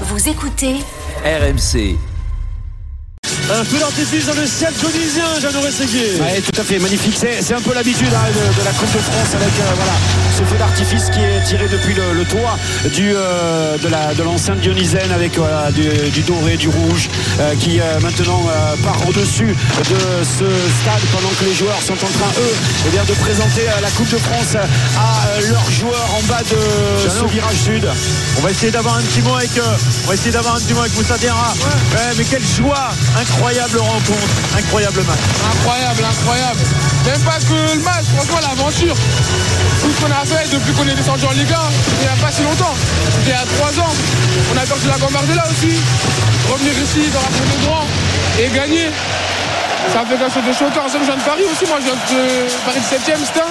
Vous écoutez RMC. Un feu d'artifice dans le ciel tunisien, Jeannot Rességuier. Ouais, tout à fait, magnifique. C'est c'est un peu l'habitude hein, de, de la Coupe de France avec euh, voilà, ce feu d'artifice qui est tiré depuis le, le toit du, euh, de la- de l'enceinte dionysaine avec voilà, du, du doré, du rouge euh, qui euh, maintenant euh, part au-dessus de ce stade pendant que les joueurs sont en train, eux, eh bien, de présenter euh, la Coupe de France à euh, leurs joueurs en bas de ce virage sud. On va essayer d'avoir un petit mot avec, on va essayer d'avoir un petit mot avec Moussa. Ouais, mais quelle joie, incroyable rencontre, incroyable match. Incroyable, incroyable. Même pas que le match, franchement l'aventure. Tout ce qu'on a fait depuis qu'on est descendu en Ligue 1, il n'y a pas si longtemps. Il y a trois ans. On a perdu la Gambardella aussi. Revenir ici dans la des Grands et gagner. Ça fait quelque chose de choquant. Ça, je viens de Paris aussi, moi je viens de Paris de 7ème, c'était.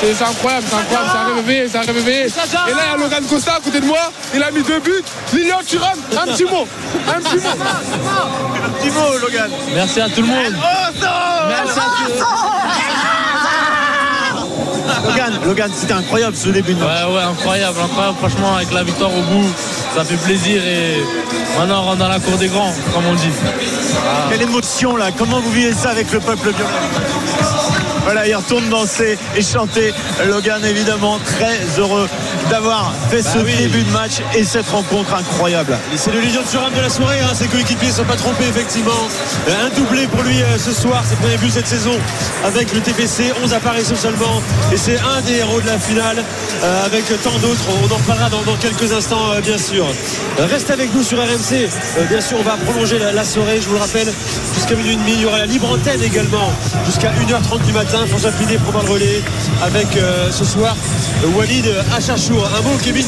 C'est c'est incroyable, c'est incroyable, c'est un rêve éveillé, c'est un rêve éveillé. Et là, il y a Logan Costa à côté de moi, il a mis deux buts. Lilian Thuram, un petit mot, un petit mot. Un petit mot, Logan. Merci à tout le monde. Merci à tout Logan, Logan, c'était incroyable ce début de match. Ouais, ouais, incroyable, incroyable. Franchement, avec la victoire au bout, ça fait plaisir. Et maintenant, on rentre dans la cour des grands, comme on dit. Quelle émotion là, comment vous vivez ça avec le peuple violet voilà, il retourne danser et chanter. Logan, évidemment, très heureux d'avoir fait ce début de match et cette rencontre incroyable. C'est le Légion de Thuram de la soirée, hein. ses coéquipiers ne sont pas trompés effectivement. Euh, Un doublé pour lui euh, ce soir, ses premiers buts cette saison avec le TFC, 11 apparitions seulement. Et c'est un des héros de la finale euh, avec tant d'autres. On en reparlera dans, dans quelques instants euh, bien sûr. Reste avec nous sur RMC. Bien sûr, on va prolonger la, la soirée, je vous le rappelle, jusqu'à minuit et demi. Il y aura la libre antenne également jusqu'à 1h30 du matin. François Pinet prendra le relais avec euh, ce soir Walid Achachour. Un mot Kevin,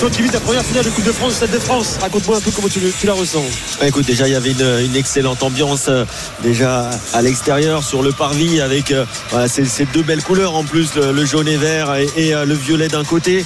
toi qui vis ta première finale de Coupe de France, Stade de France, raconte-moi un peu comment tu, la ressens. Bah, écoute, déjà il y avait une, excellente ambiance euh, déjà à l'extérieur sur le parvis avec euh, ces, deux belles couleurs en plus le, jaune et vert et, le violet d'un côté.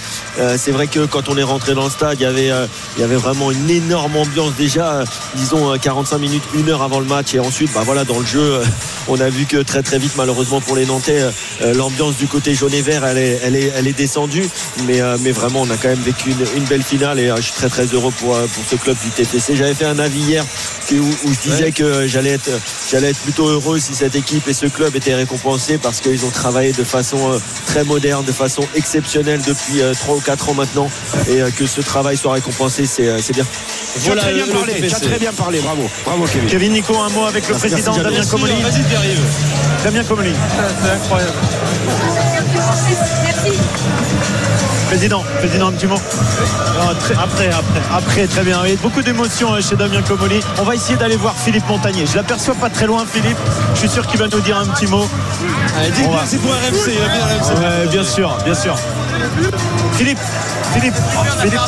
C'est vrai que quand on est rentré dans le stade, il y avait, vraiment une énorme ambiance déjà, disons euh, 45 minutes, une heure avant le match et ensuite, bah voilà, dans le jeu, on a vu que très très vite, malheureusement pour les Nantais, euh, euh, l'ambiance du côté jaune et vert, elle est, elle est, elle est descendue, mais, euh, mais vraiment, on a quand même vécu une, une belle finale et je suis très très heureux pour, pour ce club du TFC. J'avais fait un avis hier où, où je disais que j'allais être, j'allais être plutôt heureux si cette équipe et ce club étaient récompensés parce qu'ils ont travaillé de façon très moderne, de façon exceptionnelle depuis 3 ou 4 ans maintenant et que ce travail soit récompensé, c'est c'est bien. Tu as très bien parlé, tu as très bien parlé, bravo, bravo Kevin. Kevin Nico, un mot avec le Merci, président merci, Damien. Comoli. Vas-y, Pierre-Yves. Damien Comoli. C'est incroyable. Président, président, un petit mot. Ah, très- après, après, après, très bien. Il y a beaucoup d'émotions euh, chez Damien Comoli. On va essayer d'aller voir Philippe Montagnier. Je l'aperçois pas très loin, Philippe. Je suis sûr qu'il va nous dire un petit mot. Allez, bien, va- c'est pour RMC, il bien RMC. Ouais, bien sûr, bien sûr. Philippe, Philippe, Philippe.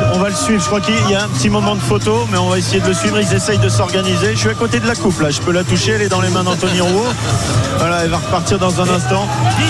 Le, on va le suivre. Je crois qu'il y a un petit moment de photo, mais on va essayer de le suivre. Ils essayent de s'organiser. Je suis à côté de la coupe là. Je peux la toucher. Elle est dans les mains d'Anthony Rouault. Voilà, elle va repartir dans un instant.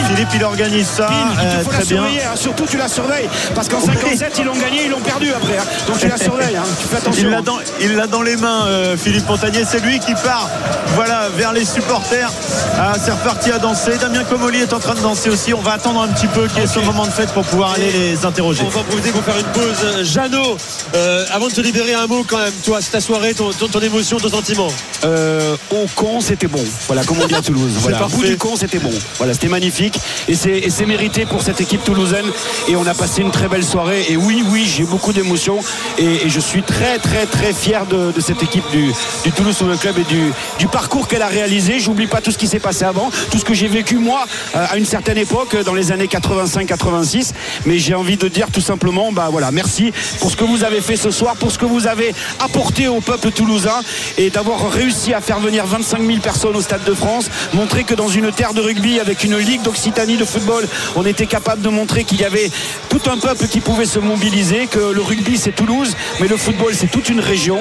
Philippe, il organise ça. Euh, il faut la très bien. hein. surtout tu la surveilles, parce qu'en 57 ils l'ont gagné, ils l'ont perdu après, hein. donc tu la surveilles, hein. tu fais attention. Il l'a dans, il l'a dans les mains, euh, Philippe Montagnier. C'est lui qui part voilà, vers les supporters. Ah, c'est reparti à danser. Damien Comoli est en train de danser aussi. On va attendre un petit peu qu'il y ait ce moment de fête pour pouvoir aller les interroger. On va profiter pour faire une pause. Jeannot, euh, avant de te libérer, un mot quand même. Toi, c'est ta soirée, ton, ton- ton émotion, ton sentiment. Euh, au con, c'était bon. Voilà, comme on dit à Toulouse. Voilà, au bout du con, c'était bon. Voilà, c'était magnifique. Et c'est, et c'est mérité pour cette équipe toulousaine. Et on a passé une très belle soirée. Et oui, oui, j'ai beaucoup d'émotions. Et, et je suis très, très, très fier de, de cette équipe du, du Toulouse Football Club et du, du parcours qu'elle a réalisé. J'oublie pas tout ce qui s'est passé avant, tout ce que j'ai vécu moi euh, à une certaine époque, dans les années 85-86. Mais j'ai envie de dire tout simplement, bah voilà, merci pour ce que vous avez fait ce soir, pour ce que vous avez apporté au peuple toulousain et d'avoir réussi à faire venir 25 000 personnes au Stade de France, montrer que dans une terre de rugby avec une ligue d'Occitanie de football, on était capable de montrer qu'il y avait tout un peuple qui pouvait se mobiliser, que le rugby c'est Toulouse, mais le football c'est toute une région.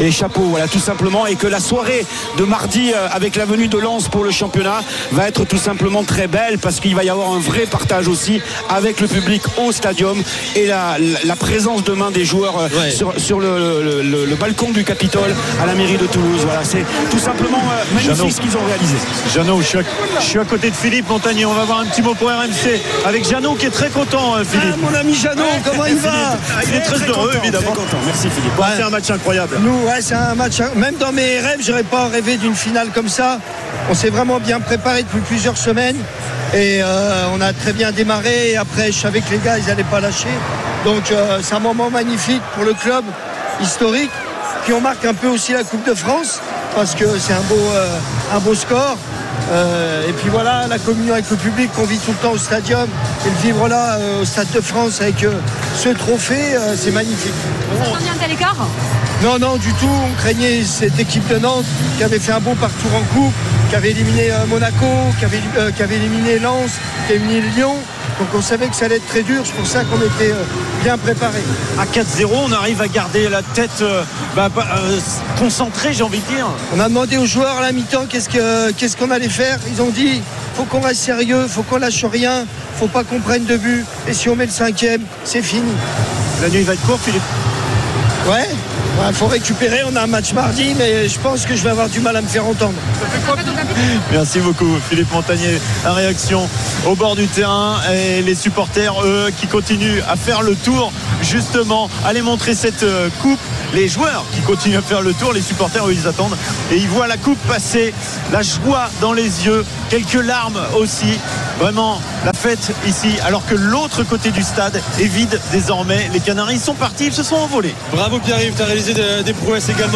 Et chapeau, voilà, tout simplement. Et que la soirée de mardi euh, avec la venue de Lens pour le championnat va être tout simplement très belle parce qu'il va y avoir un vrai partage aussi avec le public au stadium et la, la- présence demain des joueurs euh, Ouais. sur, sur le, le- le- le balcon du Capitole à la mairie de Toulouse. Voilà, c'est tout simplement euh, magnifique Jeannot. ce qu'ils ont réalisé. Jeannot, je suis, à, je suis à côté de Philippe Montagnier. On va voir un petit mot pour RMC avec Jeannot qui est très content, euh, Philippe. mon ami Jeannot, comment il va Il est très, heureux, content, évidemment. très content. Merci Philippe. Ouais, C'est un match incroyable. Nous, ouais, c'est un match. Même dans mes rêves, j'aurais pas rêvé d'une finale comme ça. On s'est vraiment bien préparé depuis plusieurs semaines et euh, on a très bien démarré. Et après, je savais que les gars, ils n'allaient pas lâcher. Donc, euh, c'est un moment magnifique pour le club historique. Puis on marque un peu aussi la Coupe de France parce que c'est un beau, euh, un beau score. Euh, et puis voilà, la communion avec le public qu'on vit tout le temps au stadium et le vivre là euh, au Stade de France avec euh, ce trophée, c'est magnifique. Ça revient un tel écart Non, non, du tout. On craignait cette équipe de Nantes qui avait fait un bon parcours en coupe, qui avait éliminé Monaco, qui avait, qui avait éliminé Lens, qui a éliminé Lyon. Donc on savait que ça allait être très dur. C'est pour ça qu'on était euh, bien préparés. À 4-0, on arrive à garder la tête euh, bah, euh, concentrée, j'ai envie de dire. On a demandé aux joueurs à la mi-temps qu'est-ce que- qu'est-ce qu'on allait faire. Ils ont dit faut qu'on reste sérieux, faut qu'on lâche rien, faut pas qu'on prenne de but. Et si on met le cinquième, c'est fini. La nuit va être courte, Philippe. Ouais, il faut récupérer. On a un match mardi, mais je pense que je vais avoir du mal à me faire entendre. Merci beaucoup, Philippe Montagnier. La réaction au bord du terrain et les supporters, eux, qui continuent à faire le tour, justement, aller montrer cette euh, coupe. Les joueurs qui continuent à faire le tour, les supporters, eux, ils attendent et ils voient la coupe passer, la joie dans les yeux, quelques larmes aussi. Vraiment, la fête ici, alors que l'autre côté du stade est vide désormais. Les Canaries sont partis, ils se sont envolés. Bravo Pierre-Yves, tu as réalisé des, des prouesses également.